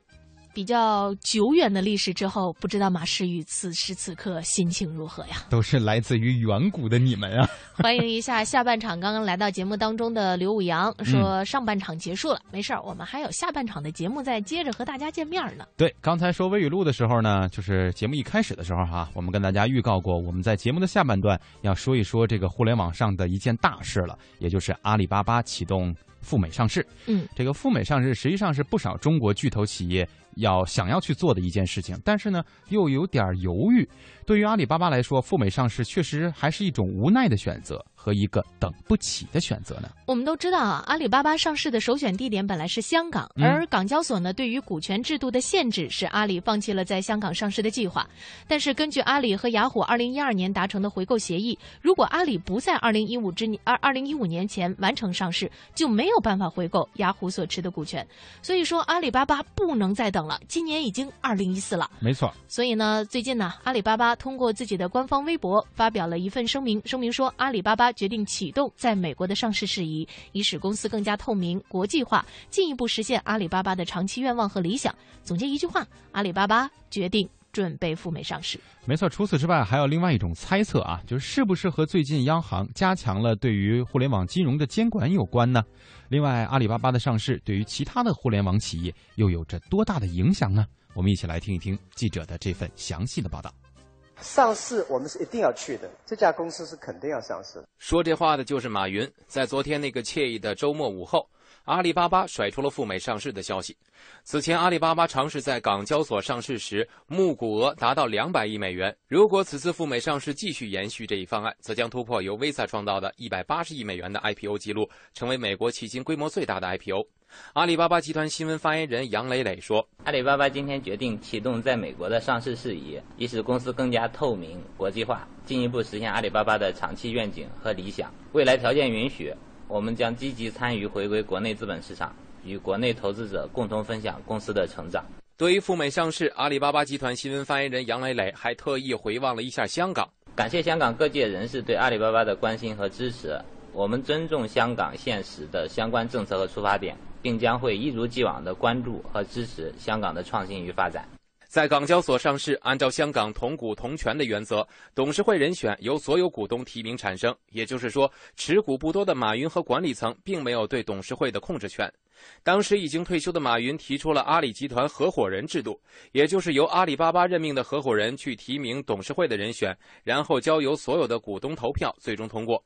比较久远的历史之后，不知道马世宇此时此刻心情如何呀？都是来自于远古的你们啊！欢迎一下下半场刚刚来到节目当中的刘武阳，说上半场结束了，没事儿，我们还有下半场的节目再接着和大家见面呢。对，刚才说微语录的时候呢，就是节目一开始的时候哈，我们跟大家预告过，我们在节目的下半段要说一说这个互联网上的一件大事了，也就是阿里巴巴启动赴美上市。嗯，这个赴美上市实际上是不少中国巨头企业。要想要去做的一件事情，但是呢，又有点犹豫。对于阿里巴巴来说，赴美上市确实还是一种无奈的选择。和一个等不起的选择呢？我们都知道啊，阿里巴巴上市的首选地点本来是香港，嗯而港交所呢对于股权制度的限制，使阿里放弃了在香港上市的计划。但是根据阿里和雅虎二零一二年达成的回购协议，如果阿里不在二零一五之二二零一五年前完成上市，就没有办法回购雅虎所持的股权。所以说，阿里巴巴不能再等了，今年已经二零一四了。没错，所以呢，最近呢，阿里巴巴通过自己的官方微博发表了一份声明，声明说阿里巴巴决定启动在美国的上市事宜，以使公司更加透明、国际化，进一步实现阿里巴巴的长期愿望和理想。总结一句话，阿里巴巴决定准备赴美上市。没错，除此之外，还有另外一种猜测啊，就是是不是和最近央行加强了对于互联网金融的监管有关呢？另外，阿里巴巴的上市对于其他的互联网企业又有着多大的影响呢？我们一起来听一听记者的这份详细的报道。上市我们是一定要去的，这家公司是肯定要上市。说这话的就是马云。在昨天那个惬意的周末午后，阿里巴巴甩出了赴美上市的消息。此前，阿里巴巴尝试在港交所上市时，募股额达到两百亿美元。如果此次赴美上市继续延续这一方案，则将突破由 Visa 创造的一百八十亿美元的 IPO 记录，成为美国迄今规模最大的 IPO。阿里巴巴集团新闻发言人杨磊磊说：“阿里巴巴今天决定启动在美国的上市事宜，以使公司更加透明、国际化，进一步实现阿里巴巴的长期愿景和理想。未来条件允许，我们将积极参与回归国内资本市场，与国内投资者共同分享公司的成长。”对于赴美上市，阿里巴巴集团新闻发言人杨磊磊还特意回望了一下香港，感谢香港各界人士对阿里巴巴的关心和支持。我们尊重香港现实的相关政策和出发点，并将会一如既往地关注和支持香港的创新与发展。在港交所上市，按照香港同股同权的原则，董事会人选由所有股东提名产生。也就是说，持股不多的马云和管理层并没有对董事会的控制权。当时已经退休的马云提出了阿里集团合伙人制度，也就是由阿里巴巴任命的合伙人去提名董事会的人选，然后交由所有的股东投票，最终通过。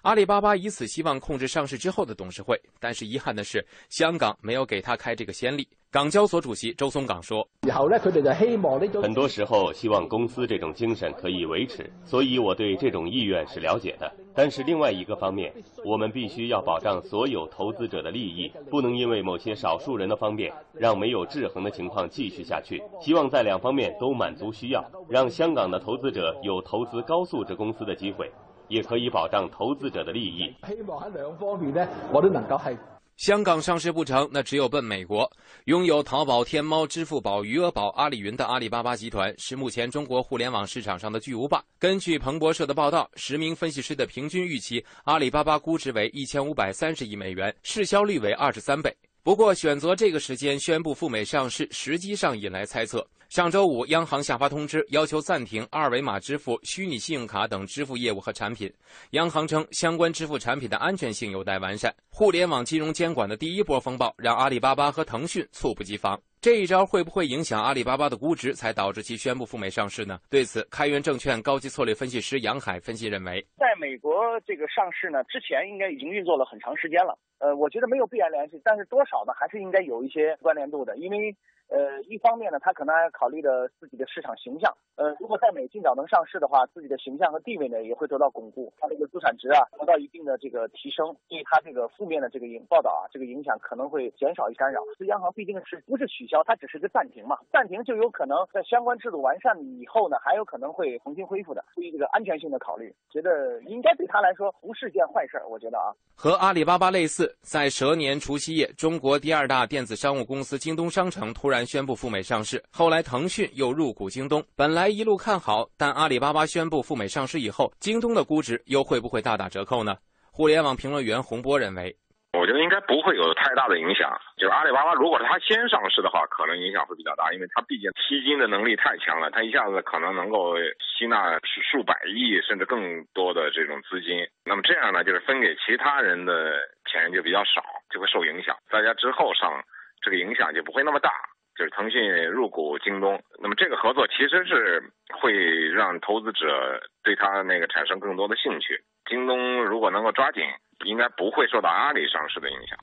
阿里巴巴以此希望控制上市之后的董事会，但是遗憾的是，香港没有给他开这个先例。港交所主席周松岗说：“然后呢，佢哋就希望呢種很多時候希望公司這種精神可以維持，所以我對這種意願是了解的。但是另外一個方面，我們必須要保障所有投資者的利益，不能因為某些少數人的方便，讓沒有制衡的情況繼續下去。希望在兩方面都滿足需要，讓香港的投資者有投資高素質公司的機會，也可以保障投資者的利益。希望喺兩方面呢，我都能夠係。香港上市不成，那只有奔美国。拥有淘宝、天猫、支付宝、余额宝、阿里云的阿里巴巴集团是目前中国互联网市场上的巨无霸。根据彭博社的报道，十名分析师的平均预期，阿里巴巴估值为一千五百三十亿美元，市销率为二十三倍。不过，选择这个时间宣布赴美上市，实际上引来猜测。上周五，央行下发通知，要求暂停二维码支付、虚拟信用卡等支付业务和产品。央行称，相关支付产品的安全性有待完善。互联网金融监管的第一波风暴，让阿里巴巴和腾讯猝不及防。这一招会不会影响阿里巴巴的估值，才导致其宣布赴美上市呢？对此，开源证券高级策略分析师杨海分析认为，在美国这个上市呢，之前应该已经运作了很长时间了。呃，我觉得没有必然联系，但是多少呢，还是应该有一些关联度的，因为。呃，一方面呢，他可能还考虑的自己的市场形象。呃，如果在美尽早能上市的话，自己的形象和地位呢也会得到巩固，它这个资产值啊得到一定的这个提升，对它这个负面的这个影报道啊，这个影响可能会减少一干擾。這央行毕竟是不是取消，它只是个暂停嘛，暂停就有可能在相关制度完善以后呢，还有可能会重新恢复的。出于这个安全性的考虑，觉得应该对他来说不是件坏事。我觉得啊，和阿里巴巴类似，在蛇年除夕夜，中国第二大电子商务公司京东商城突然宣布赴美上市，后来腾讯又入股京东，本来一路看好，但阿里巴巴宣布赴美上市以后，京东的估值又会不会大打折扣呢？互联网评论员洪波认为，我觉得应该不会有太大的影响。就是阿里巴巴如果是它先上市的话，可能影响会比较大，因为它毕竟吸金的能力太强了，它一下子可能能够吸纳数百亿甚至更多的这种资金。那么这样呢，就是分给其他人的钱就比较少，就会受影响。大家之后上，这个影响就不会那么大。就是腾讯入股京东，那么这个合作其实是会让投资者对它那个产生更多的兴趣。京东如果能够抓紧，应该不会受到阿里上市的影响。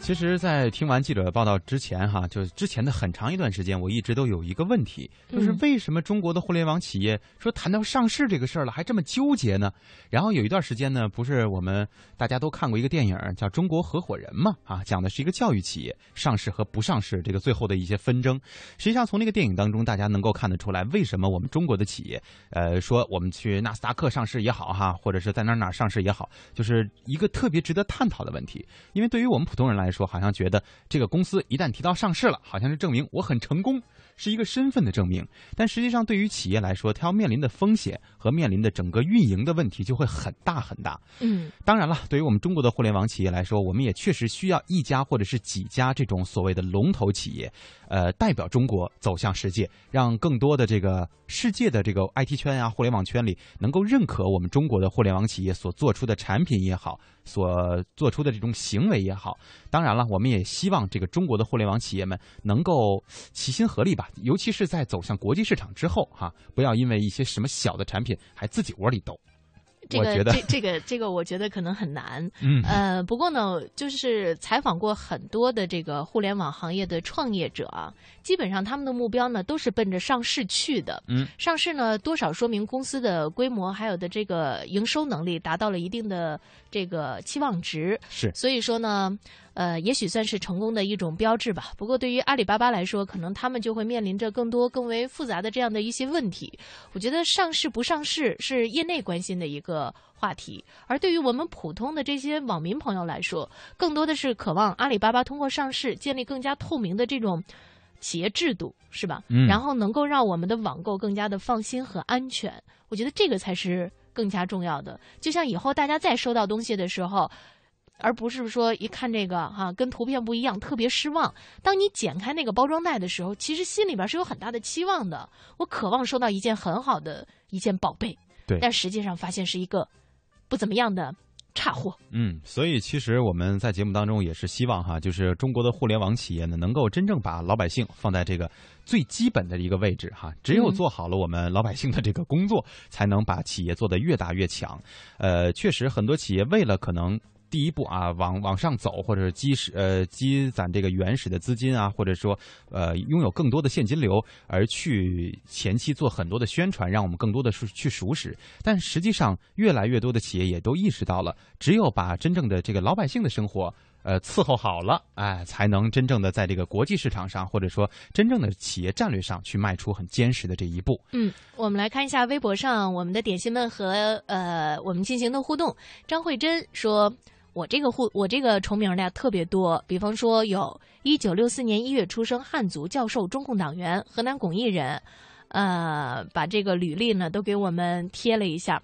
其实，在听完记者报道之前，哈，就是之前的很长一段时间，我一直都有一个问题，就是为什么中国的互联网企业说谈到上市这个事儿了，还这么纠结呢？然后有一段时间呢，不是我们大家都看过一个电影叫《中国合伙人》嘛，啊，讲的是一个教育企业上市和不上市这个最后的一些纷争。实际上，从那个电影当中，大家能够看得出来，为什么我们中国的企业，呃，说我们去纳斯达克上市也好，哈，或者是在哪哪上市也好，就是一个特别值得探讨的问题。因为对于我们普通人来说，好像觉得这个公司一旦提到上市了，好像是证明我很成功，是一个身份的证明。但实际上，对于企业来说，它要面临的风险和面临的整个运营的问题就会很大很大。嗯，当然了，对于我们中国的互联网企业来说，我们也确实需要一家或者是几家这种所谓的龙头企业，呃，代表中国走向世界，让更多的这个世界的这个 IT 圈啊、互联网圈里能够认可我们中国的互联网企业所做出的产品也好，所做出的这种行为也好。当然了，我们也希望这个中国的互联网企业们能够齐心合力吧，尤其是在走向国际市场之后，哈，不要因为一些什么小的产品还自己窝里斗。这个这这个这个，我觉得可能很难。嗯，呃，不过呢，就是采访过很多的这个互联网行业的创业者啊，基本上他们的目标呢都是奔着上市去的。嗯，上市呢多少说明公司的规模还有的这个营收能力达到了一定的这个期望值。是，所以说呢。呃，也许算是成功的一种标志吧。不过，对于阿里巴巴来说，可能他们就会面临着更多、更为复杂的这样的一些问题。我觉得上市不上市是业内关心的一个话题，而对于我们普通的这些网民朋友来说，更多的是渴望阿里巴巴通过上市建立更加透明的这种企业制度，是吧？嗯。然后能够让我们的网购更加的放心和安全。我觉得这个才是更加重要的。就像以后大家再收到东西的时候。而不是说一看这个哈跟图片不一样，特别失望。当你剪开那个包装袋的时候，其实心里边是有很大的期望的。我渴望收到一件很好的一件宝贝，对，但实际上发现是一个不怎么样的差货。嗯，所以其实我们在节目当中也是希望哈，就是中国的互联网企业呢，能够真正把老百姓放在这个最基本的一个位置哈。只有做好了我们老百姓的这个工作，才能把企业做得越大越强。呃，确实很多企业为了可能。第一步啊，往往上走，或者是积实呃积攒这个原始的资金啊，或者说呃拥有更多的现金流，而去前期做很多的宣传，让我们更多的去去熟识。但实际上，越来越多的企业也都意识到了，只有把真正的这个老百姓的生活呃伺候好了，哎，才能真正的在这个国际市场上，或者说真正的企业战略上去迈出很坚实的这一步。嗯，我们来看一下微博上我们的点心们和呃我们进行的互动。张慧珍说。我这个户，我这个重名的特别多，比方说有一九六四年一月出生汉族教授、中共党员、河南巩义人，呃，把这个履历呢都给我们贴了一下，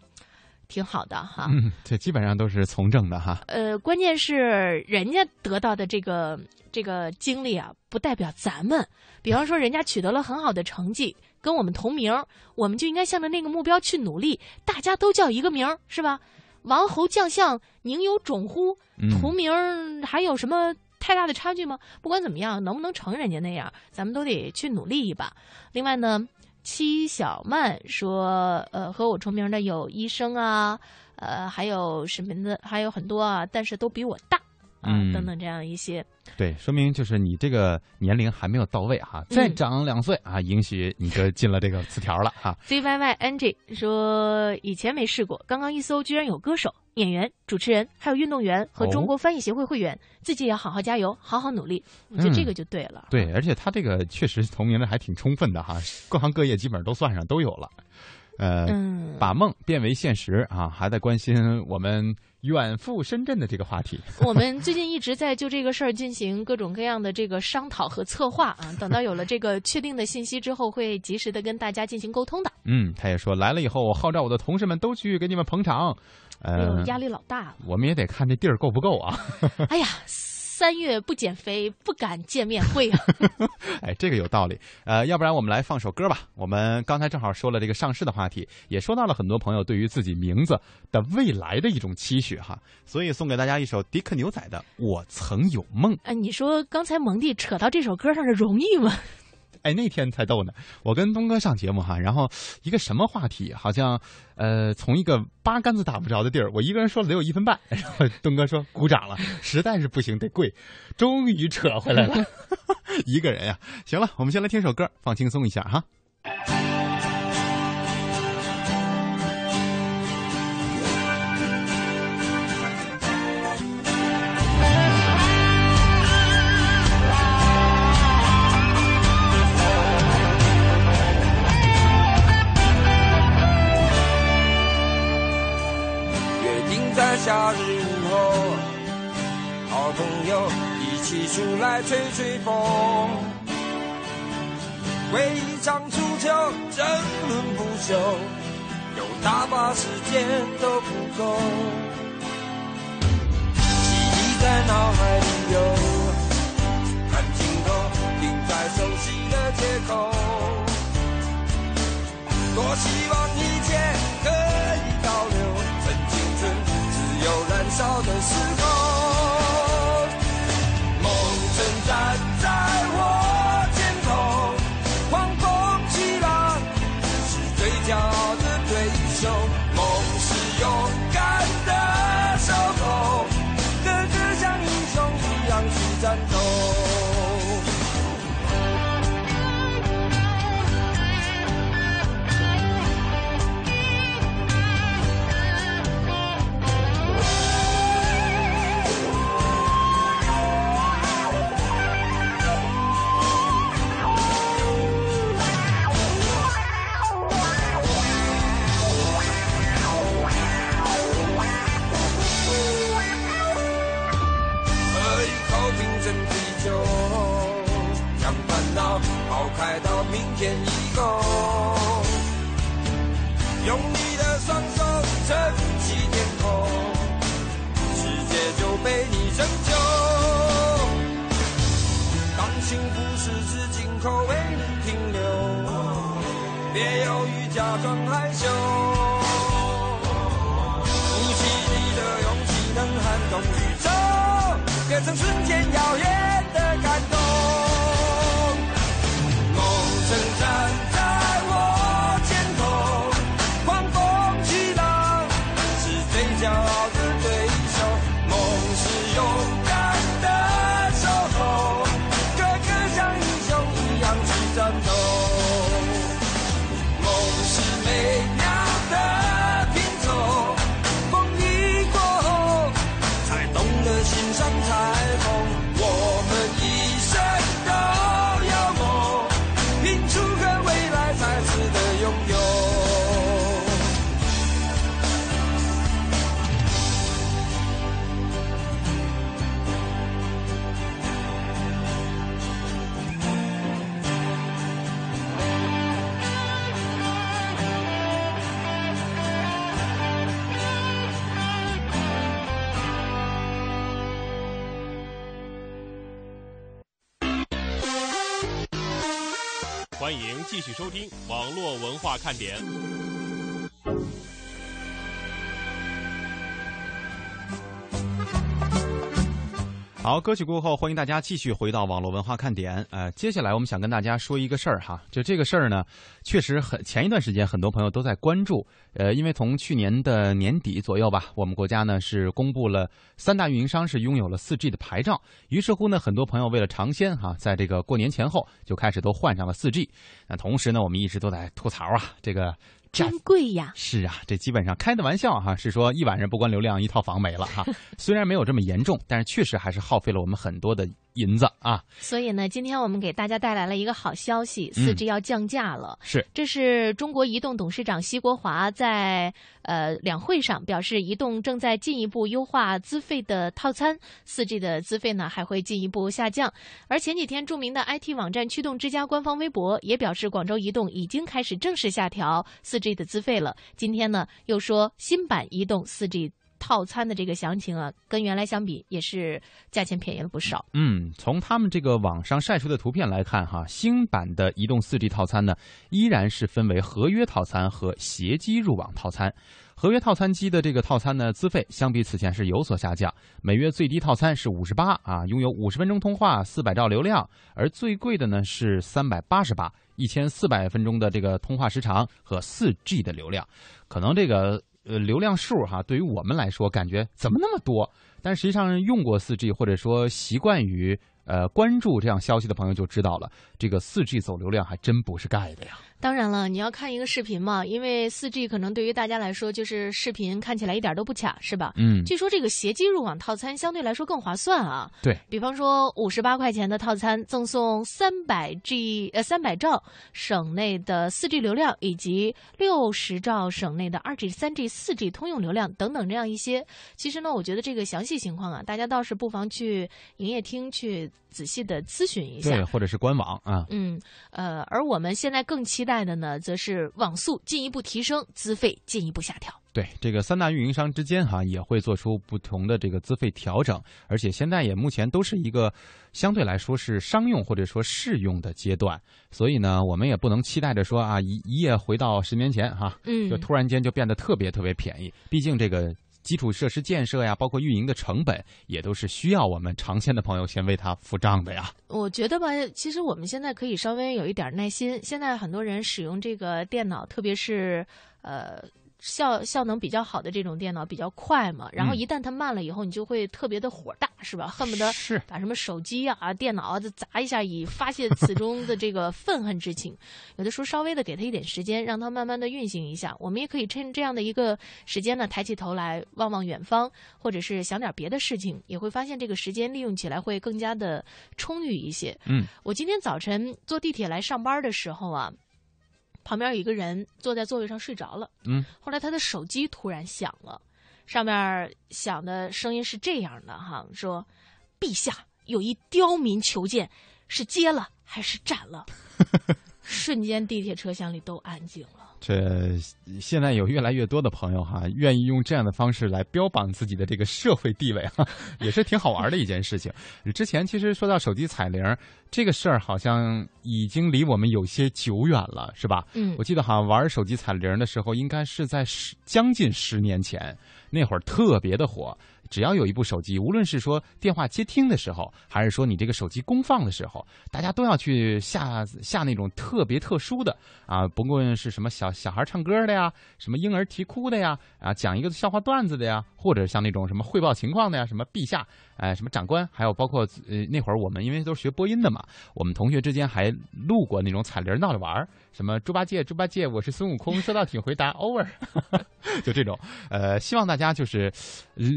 挺好的哈。嗯，这基本上都是从政的哈。呃，关键是人家得到的这个这个经历啊，不代表咱们。比方说，人家取得了很好的成绩，跟我们同名，我们就应该向着那个目标去努力。大家都叫一个名儿，是吧？王侯将相宁有种乎？图名还有什么太大的差距吗？不管怎么样，能不能成人家那样，咱们都得去努力一把。另外呢，戚小曼说，呃，和我重名的有医生啊，呃，还有什么的，还有很多啊，但是都比我大啊，等等这样一些。对，说明就是你这个年龄还没有到位哈，再长两岁啊，允许你就进了这个词条了哈。Z Y Y N G 说以前没试过，刚刚一搜居然有歌手、演员、主持人，还有运动员和中国翻译协会会员，自己也要好好加油，好好努力。我觉得这个就对了。对，而且他这个确实同名的还挺充分的哈，各行各业基本上都算上都有了。呃，把梦变为现实啊，还在关心我们。远赴深圳的这个话题，我们最近一直在就这个事儿进行各种各样的这个商讨和策划啊。等到有了这个确定的信息之后，会及时的跟大家进行沟通的。嗯，他也说来了以后，我号召我的同事们都去给你们捧场。呃，压力老大了。我们也得看这地儿够不够啊。哎呀。三月不减肥，不敢见面会啊！哎，这个有道理。呃，要不然我们来放首歌吧。我们刚才正好说了这个上市的话题，也说到了很多朋友对于自己名字的未来的一种期许哈。所以送给大家一首迪克牛仔的《我曾有梦》。哎，你说刚才蒙蒂扯到这首歌上的容易吗？哎，那天才逗呢，我跟东哥上节目哈，然后一个什么话题，好像呃从一个八竿子打不着的地儿，我一个人说了得有一分半，然后东哥说鼓掌了，实在是不行得跪，终于扯回来了，一个人呀，行了，我们先来听首歌，放轻松一下哈。一起出来吹吹风，为一场足球争论不休，有大把时间都不够。记忆在脑海里游，看镜头停在熟悉的街口，多希望一切可以倒流。有燃烧的时候，来到明天以后用你的双手撑起天空世界就被你拯救当幸福十指紧扣为你停留别犹豫假装害羞。鼓起你的勇气能撼动宇宙变成瞬间耀眼。请收听网络文化看点。好，歌曲过后，欢迎大家继续回到网络文化看点。呃，接下来我们想跟大家说一个事儿哈，就这个事儿呢，确实很前一段时间很多朋友都在关注。呃，因为从去年的年底左右吧，我们国家呢是公布了三大运营商是拥有了四 G 的牌照，于是乎呢，很多朋友为了尝鲜哈，在这个过年前后就开始都换上了四 G。那同时呢，我们一直都在吐槽啊，这个。真贵呀！是啊，这基本上开的玩笑哈，是说一晚上不关流量，一套房没了哈。虽然没有这么严重，但是确实还是耗费了我们很多的。银子啊，所以呢，今天我们给大家带来了一个好消息，四 G 要降价了。是，这是中国移动董事长奚国华在呃两会上表示，移动正在进一步优化资费的套餐，四 G 的资费呢还会进一步下降。而前几天，著名的 IT 网站驱动之家官方微博也表示，广州移动已经开始正式下调四 G 的资费了。今天呢，又说新版移动四 G。套餐的这个详情啊，跟原来相比也是价钱便宜了不少。嗯，从他们这个网上晒出的图片来看，哈，新版的移动 4G 套餐呢，依然是分为合约套餐和携机入网套餐。合约套餐机的这个套餐呢，资费相比此前是有所下降，每月最低套餐是五十八啊，拥有五十分钟通话、四百兆流量，而最贵的呢是三百八十八，一千四百分钟的这个通话时长和四 G 的流量。可能这个呃流量数哈，对于我们来说感觉怎么那么多？但实际上用过四 G 或者说习惯于呃关注这样消息的朋友就知道了，这个四 G 走流量还真不是盖的呀。当然了，你要看一个视频嘛，因为四 G 可能对于大家来说就是视频看起来一点都不卡，是吧？嗯。据说这个携机入网套餐相对来说更划算啊。对。比方说五十八块钱的套餐赠送三百 G 呃三百兆省内的四 G 流量，以及六十兆省内的二 G、三 G、四 G 通用流量等等这样一些。其实呢，我觉得这个详细情况啊，大家倒是不妨去营业厅去仔细的咨询一下。对，或者是官网啊。嗯呃，而我们现在更期待的呢，则是。网速进一步提升，资费进一步下调。对这个三大运营商之间哈也会做出不同的这个资费调整，而且现在也目前都是一个相对来说是商用或者说试用的阶段，所以呢，我们也不能期待着说啊一一夜回到十年前哈，嗯，就突然间就变得特别特别便宜。毕竟这个。基础设施建设呀，包括运营的成本，也都是需要我们长线的朋友先为他付账的呀。我觉得吧，其实我们现在可以稍微有一点耐心。现在很多人使用这个电脑，特别是呃。效效能比较好的这种电脑比较快嘛，然后一旦它慢了以后，你就会特别的火大，是吧？恨不得是把什么手机啊、电脑啊，就砸一下，以发泄此中的这个愤恨之情。有的时候稍微的给他一点时间，让他慢慢的运行一下。我们也可以趁这样的一个时间呢，抬起头来望望远方，或者是想点别的事情，也会发现这个时间利用起来会更加的充裕一些。嗯，我今天早晨坐地铁来上班的时候啊。旁边有一个人坐在座位上睡着了，嗯，后来他的手机突然响了，上面响的声音是这样的哈，说：“陛下有一刁民求见，是接了还是斩了？” 瞬间地铁车厢里都安静了。这现在有越来越多的朋友哈，愿意用这样的方式来标榜自己的这个社会地位哈，也是挺好玩的一件事情。之前其实说到手机彩铃这个事儿，好像已经离我们有些久远了，是吧？嗯，我记得好像玩手机彩铃的时候，应该是在十将近十年前，那会儿特别的火。只要有一部手机，无论是说电话接听的时候，还是说你这个手机公放的时候，大家都要去下下那种特别特殊的啊，不论是什么小小孩唱歌的呀，什么婴儿啼哭的呀，啊，讲一个笑话段子的呀，或者像那种什么汇报情况的呀，什么陛下，哎，什么长官，还有包括呃那会儿我们因为都是学播音的嘛，我们同学之间还录过那种彩铃闹着玩儿，什么猪八戒，猪八戒，我是孙悟空，收到请回答，over，就这种，呃，希望大家就是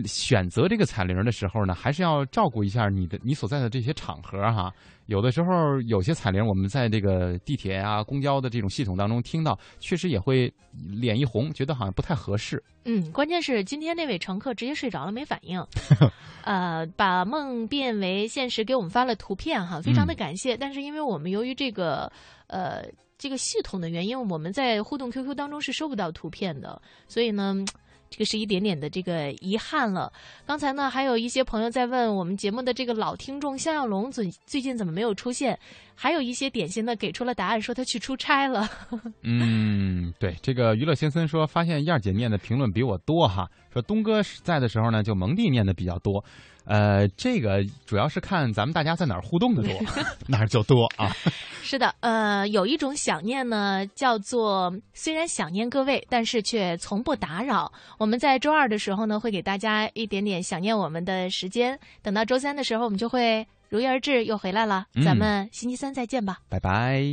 选。选择这个彩铃的时候呢，还是要照顾一下你的你所在的这些场合哈。有的时候有些彩铃，我们在这个地铁啊、公交的这种系统当中听到，确实也会脸一红，觉得好像不太合适。嗯，关键是今天那位乘客直接睡着了，没反应。呃，把梦变为现实，给我们发了图片哈，非常的感谢。但是因为我们由于这个呃这个系统的原因，我们在互动 QQ 当中是收不到图片的，所以呢。这个是一点点的这个遗憾了。刚才呢，还有一些朋友在问我们节目的这个老听众向耀龙最最近怎么没有出现？还有一些点心呢给出了答案，说他去出差了。嗯，对，这个娱乐先生说发现燕姐念的评论比我多哈，说东哥在的时候呢，就蒙蒂念的比较多。呃，这个主要是看咱们大家在哪儿互动的多，哪儿就多啊。是的，呃，有一种想念呢，叫做虽然想念各位，但是却从不打扰。我们在周二的时候呢，会给大家一点点想念我们的时间。等到周三的时候，我们就会如约而至，又回来了。咱们星期三再见吧，拜拜。